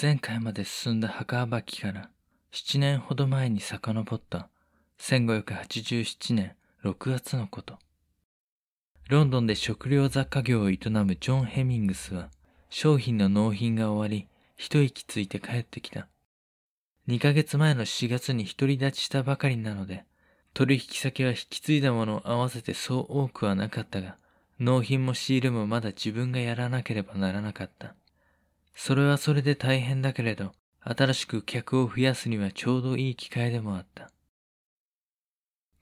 前回まで進んだ墓暴きから7年ほど前に遡った1587年6月のこと。ロンドンで食料雑貨業を営むジョン・ヘミングスは商品の納品が終わり一息ついて帰ってきた。2ヶ月前の4月に独り立ちしたばかりなので取引先は引き継いだものを合わせてそう多くはなかったが納品もシールもまだ自分がやらなければならなかった。それはそれで大変だけれど、新しく客を増やすにはちょうどいい機会でもあった。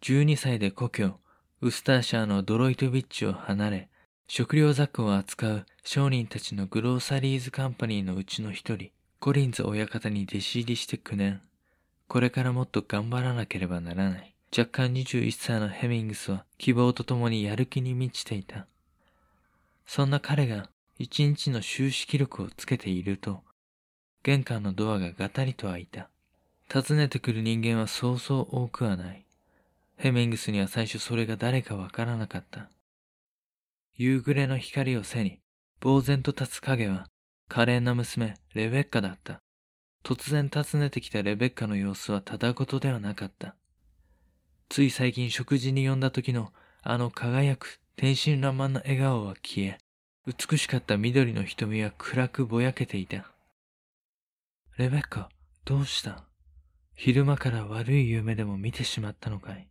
12歳で故郷、ウスターシャーのドロイトビッチを離れ、食料雑貨を扱う商人たちのグローサリーズカンパニーのうちの一人、コリンズ親方に弟子入りして9年。これからもっと頑張らなければならない。若干21歳のヘミングスは希望とともにやる気に満ちていた。そんな彼が一日の収支記録をつけていると、玄関のドアがガタリと開いた。訪ねてくる人間はそうそう多くはない。ヘミングスには最初それが誰かわからなかった。夕暮れの光を背に、呆然と立つ影は、可憐な娘、レベッカだった。突然訪ねてきたレベッカの様子はただごとではなかった。つい最近食事に呼んだ時の、あの輝く天真爛漫な笑顔は消え、美しかった緑の瞳は暗くぼやけていた。レベッカ、どうした？昼間から悪い夢でも見てしまったのかい？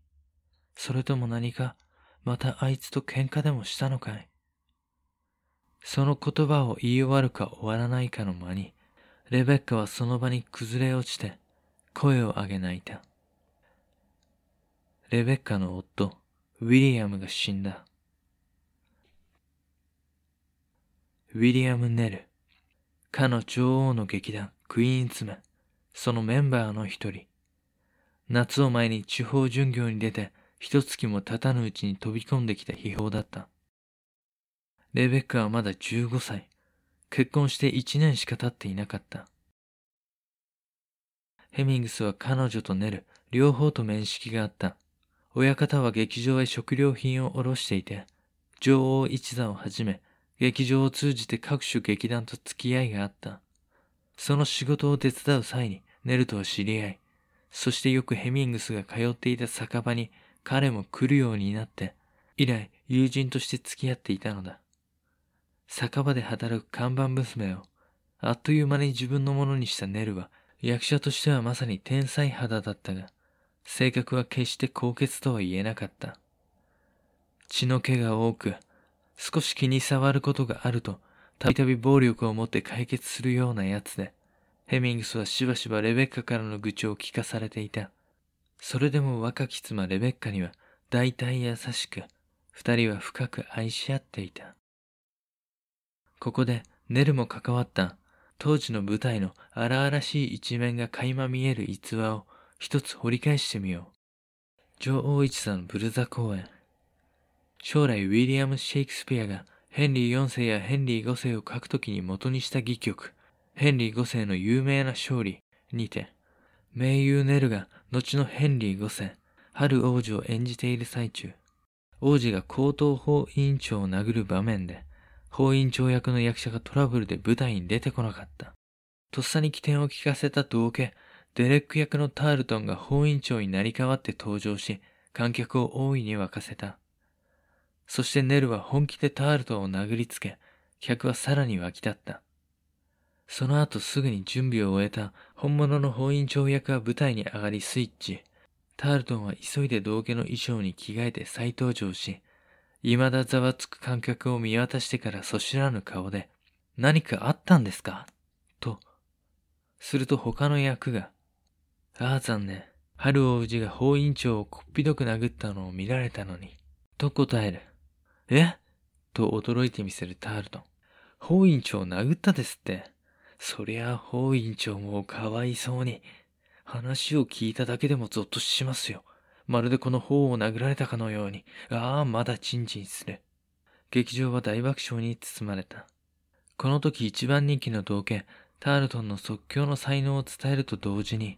それとも何か、またあいつと喧嘩でもしたのかい？その言葉を言い終わるか終わらないかの間に、レベッカはその場に崩れ落ちて、声を上げ泣いた。レベッカの夫、ウィリアムが死んだ。ウィリアム・ネル、かの女王の劇団、クイーンズメン、そのメンバーの一人。夏を前に地方巡業に出て、一月も経たぬうちに飛び込んできた秘宝だった。レベッカはまだ15歳。結婚して1年しか経っていなかった。ヘミングスは彼女とネル、両方と面識があった。親方は劇場へ食料品を卸していて、女王一座をはじめ、劇場を通じて各種劇団と付き合いがあった。その仕事を手伝う際にネルとは知り合い、そしてよくヘミングスが通っていた酒場に彼も来るようになって、以来友人として付き合っていたのだ。酒場で働く看板娘をあっという間に自分のものにしたネルは役者としてはまさに天才肌だったが、性格は決して高潔とは言えなかった。血の気が多く、少し気に障ることがあると、たびたび暴力を持って解決するようなやつで、ヘミングスはしばしばレベッカからの愚痴を聞かされていた。それでも若き妻レベッカには大体優しく、二人は深く愛し合っていた。ここでネルも関わった当時の舞台の荒々しい一面が垣間見える逸話を一つ掘り返してみよう。女王一座のブルザ公演。将来ウィリアム・シェイクスピアがヘンリー4世やヘンリー5世を書くときに元にした戯曲、ヘンリー5世の有名な勝利にて、名優ネルが後のヘンリー5世、春王子を演じている最中、王子が高等法委員長を殴る場面で、法委員長役の役者がトラブルで舞台に出てこなかった。とっさに起点を聞かせた道家、デレック役のタールトンが法委員長になり代わって登場し、観客を大いに沸かせた。そしてネルは本気でタールトンを殴りつけ、客はさらに沸き立った。その後すぐに準備を終えた本物の法院長役は舞台に上がりスイッチ。タールトンは急いで道家の衣装に着替えて再登場し、未だざわつく観客を見渡してからそしらぬ顔で、何かあったんですか？と。すると他の役が、ああ残念。春王子が法院長をこっぴどく殴ったのを見られたのに。と答える。え？と驚いてみせるタールトン。法院長を殴ったですって。そりゃ法院長もかわいそうに。話を聞いただけでもゾッとしますよ。まるでこの方を殴られたかのように。ああ、まだチンチンする。劇場は大爆笑に包まれた。この時一番人気の道家、タールトンの即興の才能を伝えると同時に、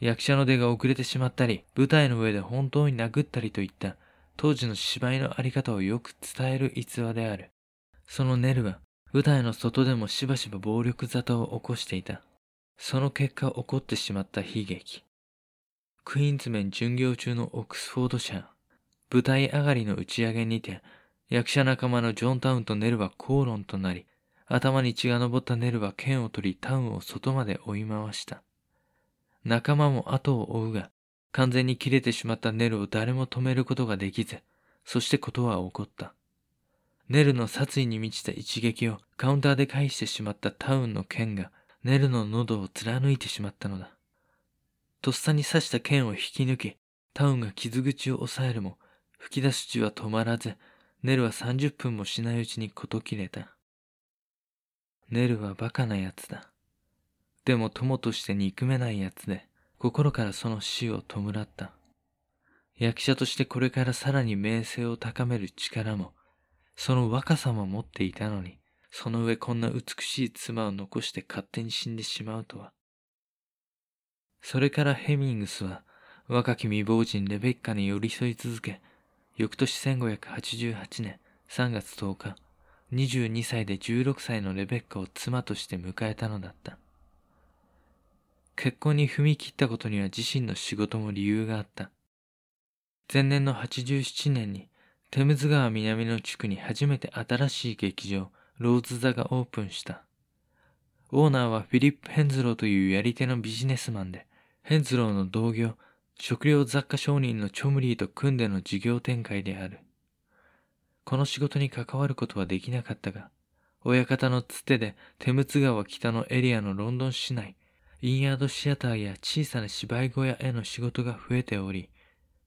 役者の出が遅れてしまったり、舞台の上で本当に殴ったりといった当時の芝居のあり方をよく伝える逸話である。そのネルは舞台の外でもしばしば暴力沙汰を起こしていた。その結果起こってしまった悲劇。クイーンズメン巡業中のオックスフォード社、舞台上がりの打ち上げにて、役者仲間のジョン・タウンとネルは口論となり、頭に血が上ったネルは剣を取りタウンを外まで追い回した。仲間も後を追うが、完全に切れてしまったネルを誰も止めることができず、そしてことは起こった。ネルの殺意に満ちた一撃をカウンターで返してしまったタウンの剣がネルの喉を貫いてしまったのだ。とっさに刺した剣を引き抜き、タウンが傷口を抑えるも、吹き出す血は止まらず、ネルは30分もしないうちに事切れた。ネルはバカな奴だ。でも友として憎めない奴で、心からその死を弔った。役者としてこれからさらに名声を高める力も、その若さも持っていたのに、その上こんな美しい妻を残して勝手に死んでしまうとは。それからヘミングスは、若き未亡人レベッカに寄り添い続け、翌年1588年3月10日、22歳で16歳のレベッカを妻として迎えたのだった。結婚に踏み切ったことには自身の仕事も理由があった。前年の87年にテムズ川南の地区に初めて新しい劇場、ローズ座がオープンした。オーナーはフィリップ・ヘンズローというやり手のビジネスマンで、ヘンズローの同業、食料雑貨商人のチョムリーと組んでの事業展開である。この仕事に関わることはできなかったが、親方のつてでテムツ川北のエリアのロンドン市内、インヤードシアターや小さな芝居小屋への仕事が増えており、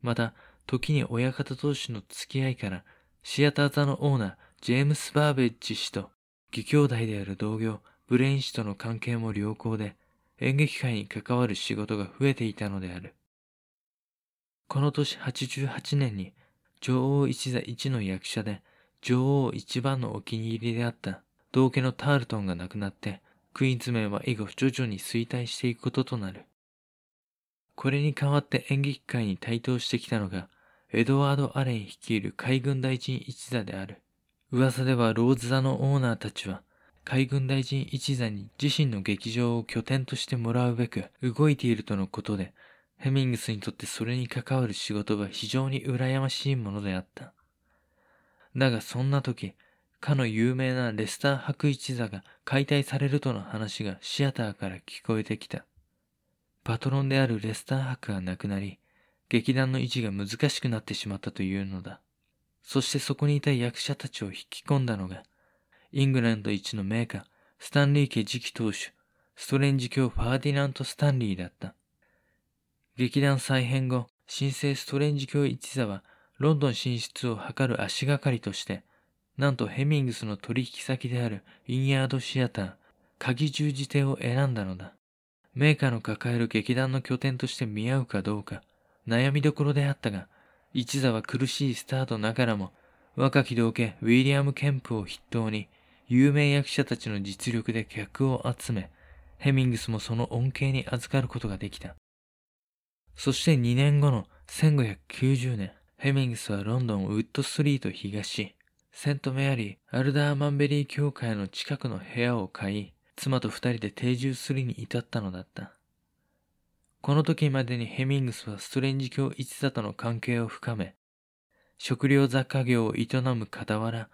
また、時に親方同士の付き合いから、シアター座のオーナー、ジェームス・バーベッジ氏と、義兄弟である同業、ブレイン氏との関係も良好で、演劇界に関わる仕事が増えていたのである。この年88年に女王一座一の役者で女王一番のお気に入りであった同家のタールトンが亡くなってクイーンズ面は以後徐々に衰退していくこととなる。これに代わって演劇界に台頭してきたのがエドワード・アレン率いる海軍大臣一座である。噂ではローズ座のオーナーたちは海軍大臣一座に自身の劇場を拠点としてもらうべく動いているとのことでヘミングスにとってそれに関わる仕事は非常に羨ましいものであった。だがそんな時、かの有名なレスター白一座が解体されるとの話がシアターから聞こえてきた。パトロンであるレスター博が亡くなり、劇団の維持が難しくなってしまったというのだ。そしてそこにいた役者たちを引き込んだのが、イングランド一の名家、スタンリー家次期当主、ストレンジ教ファーディナント・スタンリーだった。劇団再編後、新生ストレンジ教一座は、ロンドン進出を図る足がかりとして、なんとヘミングスの取引先であるインヤードシアター、鍵十字手を選んだのだ。メーカーの抱える劇団の拠点として見合うかどうか、悩みどころであったが、一座は苦しいスタートながらも、若き道家ウィリアム・ケンプを筆頭に、有名役者たちの実力で客を集め、ヘミングスもその恩恵に預かることができた。そして2年後の1590年、ヘミングスはロンドンウッドストリート東、セントメアリー・アルダーマンベリー教会の近くの部屋を買い、妻と二人で定住するに至ったのだった。この時までにヘミングスはストレンジ教一座との関係を深め、食料雑貨業を営む傍ら、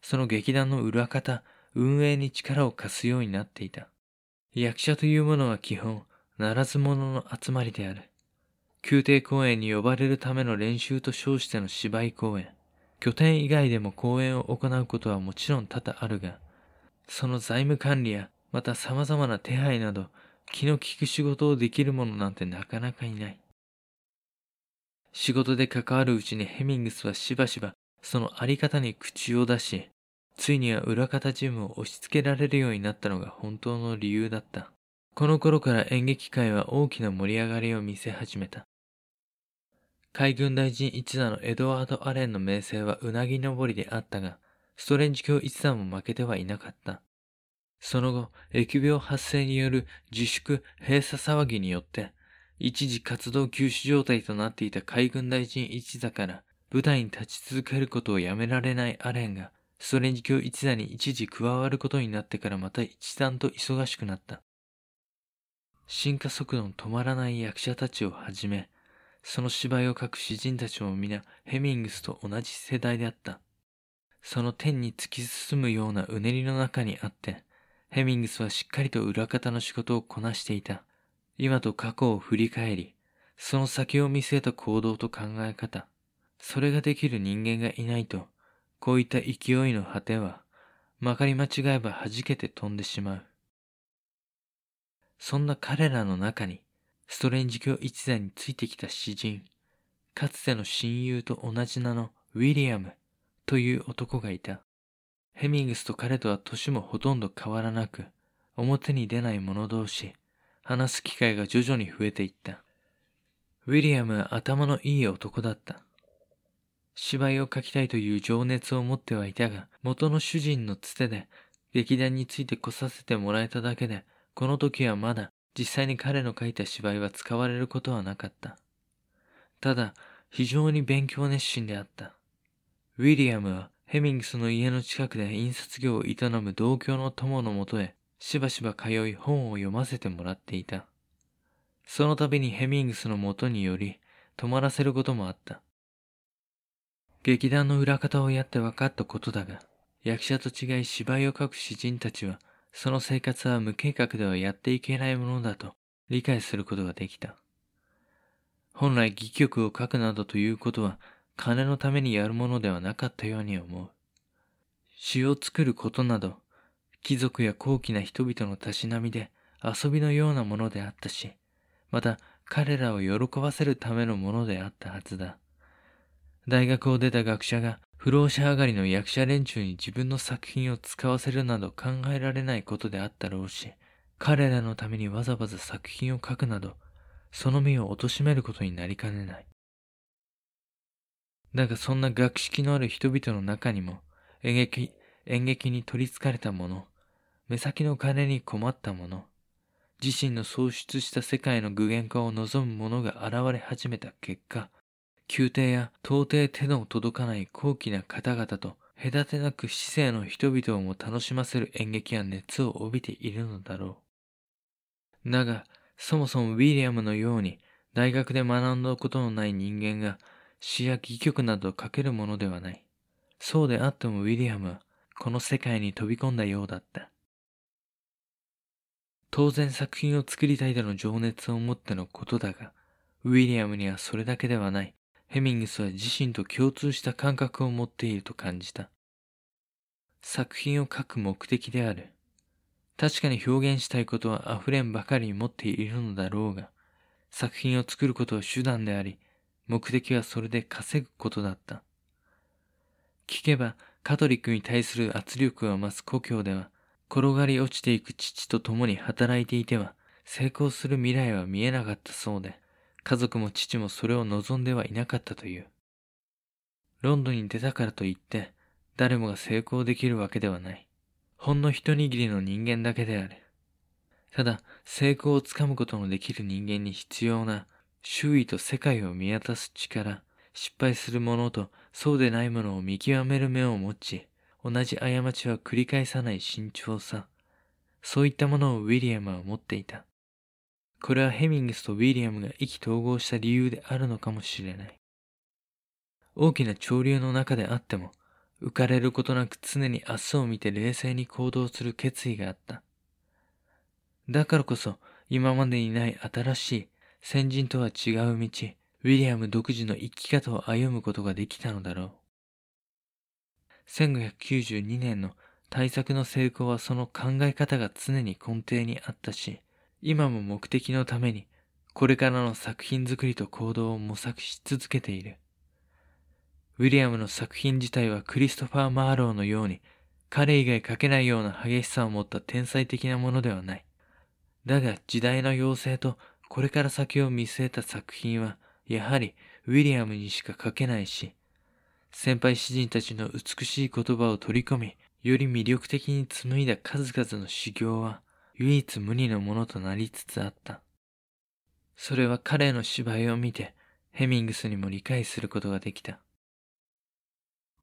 その劇団の裏方、運営に力を貸すようになっていた。役者というものは基本、ならず者の集まりである。宮廷公演に呼ばれるための練習と称しての芝居公演、拠点以外でも公演を行うことはもちろん多々あるが、その財務管理や、また様々な手配など、気の利く仕事をできる者なんてなかなかいない。仕事で関わるうちにヘミングスはしばしばそのあり方に口を出し、ついには裏方事務を押し付けられるようになったのが本当の理由だった。この頃から演劇界は大きな盛り上がりを見せ始めた。海軍大臣一座のエドワード・アレンの名声はうなぎ登りであったが、ストレンジ教一座も負けてはいなかった。その後、疫病発生による自粛閉鎖騒ぎによって、一時活動休止状態となっていた海軍大臣一座から舞台に立ち続けることをやめられないアレンが、ストレンジ教一座に一時加わることになってからまた一段と忙しくなった。進化速度の止まらない役者たちをはじめ、その芝居を書く詩人たちも皆ヘミングスと同じ世代であった。その天に突き進むようなうねりの中にあって、ヘミングスはしっかりと裏方の仕事をこなしていた。今と過去を振り返り、その先を見据えた行動と考え方、それができる人間がいないと、こういった勢いの果ては、まかり間違えば弾けて飛んでしまう。そんな彼らの中に、ストレンジ教一座についてきた詩人、かつての親友と同じ名のウィリアムという男がいた。ヘミングスと彼とは年もほとんど変わらなく、表に出ない者同士、話す機会が徐々に増えていった。ウィリアムは頭のいい男だった。芝居を書きたいという情熱を持ってはいたが、元の主人のつてで劇団について来させてもらえただけで、この時はまだ実際に彼の書いた芝居は使われることはなかった。ただ、非常に勉強熱心であった。ウィリアムはヘミングスの家の近くで印刷業を営む同居の友のもとへしばしば通い本を読ませてもらっていた。その度にヘミングスのもとにより泊まらせることもあった。劇団の裏方をやって分かったことだが、役者と違い芝居を書く詩人たちは、その生活は無計画ではやっていけないものだと理解することができた。本来戯曲を書くなどということは金のためにやるものではなかったように思う。詩を作ることなど、貴族や高貴な人々のたしなみで遊びのようなものであったし、また彼らを喜ばせるためのものであったはずだ。大学を出た学者が不老者上がりの役者連中に自分の作品を使わせるなど考えられないことであったろうし、彼らのためにわざわざ作品を書くなど、その身を貶めることになりかねない。だがそんな学識のある人々の中にも、演劇、演劇に取り憑かれた者、目先の金に困った者、自身の創出した世界の具現化を望む者が現れ始めた結果、宮廷や到底手の届かない高貴な方々と隔てなく市政の人々をも楽しませる演劇や熱を帯びているのだろう。だが、そもそもウィリアムのように大学で学んだことのない人間が詩や戯曲などを書けるものではない。そうであってもウィリアムはこの世界に飛び込んだようだった。当然作品を作りたいとの情熱を持ってのことだが、ウィリアムにはそれだけではない。ヘミングスは自身と共通した感覚を持っていると感じた。作品を書く目的である。確かに表現したいことは溢れんばかりに持っているのだろうが、作品を作ることは手段であり、目的はそれで稼ぐことだった。聞けば、カトリックに対する圧力が増す故郷では、転がり落ちていく父と共に働いていては、成功する未来は見えなかったそうで、家族も父もそれを望んではいなかったという。ロンドンに出たからといって、誰もが成功できるわけではない。ほんの一握りの人間だけである。ただ、成功をつかむことのできる人間に必要な、周囲と世界を見渡す力、失敗するものとそうでないものを見極める目を持ち、同じ過ちは繰り返さない慎重さ。そういったものをウィリアムは持っていた。これはヘミングスとウィリアムが意気投合した理由であるのかもしれない。大きな潮流の中であっても、浮かれることなく常に明日を見て冷静に行動する決意があった。だからこそ、今までにない新しい、先人とは違う道、ウィリアム独自の生き方を歩むことができたのだろう。1592年の対策の成功はその考え方が常に根底にあったし、今も目的のためにこれからの作品作りと行動を模索し続けている。ウィリアムの作品自体はクリストファー・マーローのように彼以外書けないような激しさを持った天才的なものではない。だが時代の要請とこれから先を見据えた作品はやはりウィリアムにしか書けないし、先輩詩人たちの美しい言葉を取り込み、より魅力的に紡いだ数々の修行は、唯一無二のものとなりつつあった。それは彼の芝居を見て、ヘミングスにも理解することができた。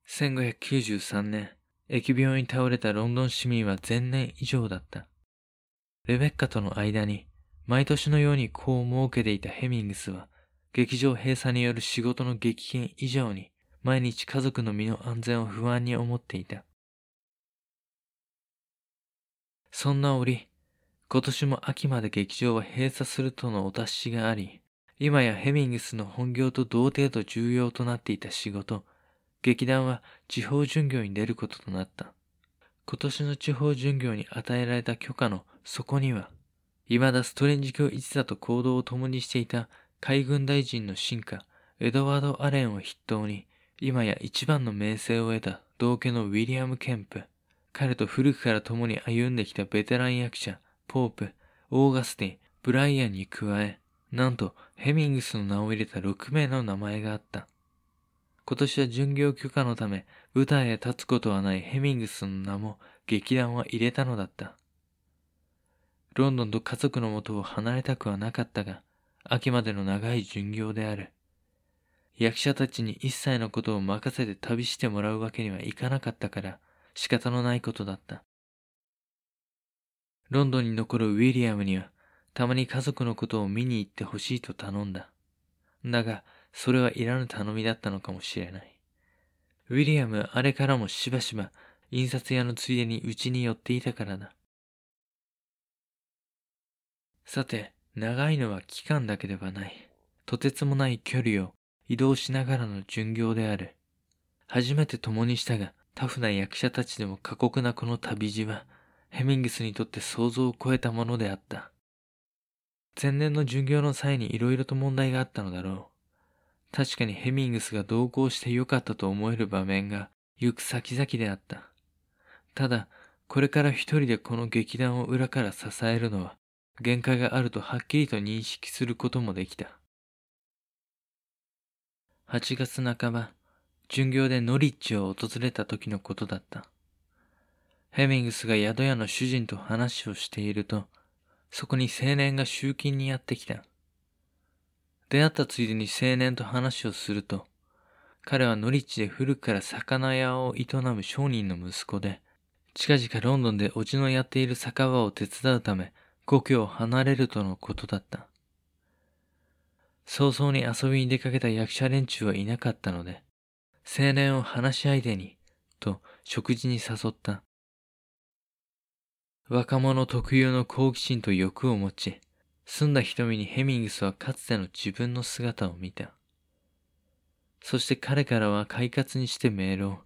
1593年、疫病に倒れたロンドン市民は前年以上だった。レベッカとの間に、毎年のように子を設けていたヘミングスは、劇場閉鎖による仕事の激変以上に、毎日家族の身の安全を不安に思っていた。そんな折、今年も秋まで劇場は閉鎖するとのお達しがあり、今やヘミングスの本業と同程度重要となっていた仕事、劇団は地方巡業に出ることとなった。今年の地方巡業に与えられた許可の底には、未だストレンジ教一座と行動を共にしていた海軍大臣の進化、エドワード・アレンを筆頭に、今や一番の名声を得た同家のウィリアム・ケンプ、彼と古くから共に歩んできたベテラン役者、ポープ、オーガスティン、ブライアンに加え、なんとヘミングスの名を入れた6名の名前があった。今年は巡業許可のため舞台へ立つことはないヘミングスの名も劇団は入れたのだった。ロンドンと家族のもとを離れたくはなかったが、秋までの長い巡業である。役者たちに一切のことを任せて旅してもらうわけにはいかなかったから仕方のないことだった。ロンドンに残るウィリアムにはたまに家族のことを見に行ってほしいと頼んだ。だが、それはいらぬ頼みだったのかもしれない。ウィリアムはあれからもしばしば印刷屋のついでにうちに寄っていたからだ。さて、長いのは期間だけではない。とてつもない距離を移動しながらの巡業である。初めて共にしたが、タフな役者たちでも過酷なこの旅路は、ヘミングスにとって想像を超えたものであった。前年の巡業の際に色々と問題があったのだろう。確かにヘミングスが同行してよかったと思える場面が行く先々であった。ただ、これから一人でこの劇団を裏から支えるのは限界があるとはっきりと認識することもできた。8月半ば、巡業でノリッジを訪れた時のことだった。ヘミングスが宿屋の主人と話をしていると、そこに青年が集金にやってきた。出会ったついでに青年と話をすると、彼はノリッチで古くから魚屋を営む商人の息子で、近々ロンドンでおじのやっている酒場を手伝うため、故郷を離れるとのことだった。早々に遊びに出かけた役者連中はいなかったので、青年を話し相手に、と食事に誘った。若者特有の好奇心と欲を持ち、澄んだ瞳にヘミングスはかつての自分の姿を見た。そして彼からは快活にしてメールを、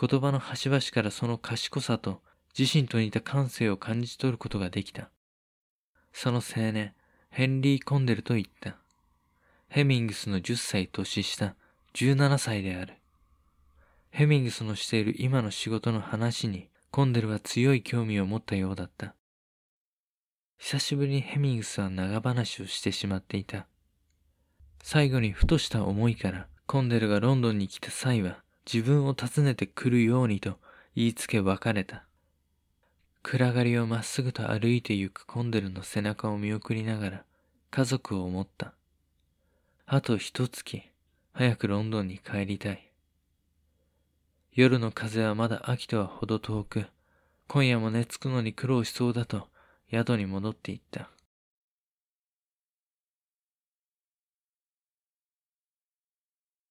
言葉の端々からその賢さと自身と似た感性を感じ取ることができた。その青年、ヘンリー・コンデルと言った。ヘミングスの10歳年下、17歳である。ヘミングスのしている今の仕事の話に、コンデルは強い興味を持ったようだった。久しぶりにヘミングスは長話をしてしまっていた。最後にふとした思いからコンデルがロンドンに来た際は自分を訪ねてくるようにと言いつけ別れた。暗がりをまっすぐと歩いて行くコンデルの背中を見送りながら家族を思った。あと一月、早くロンドンに帰りたい。夜の風はまだ秋とはほど遠く、今夜も寝つくのに苦労しそうだと宿に戻っていった。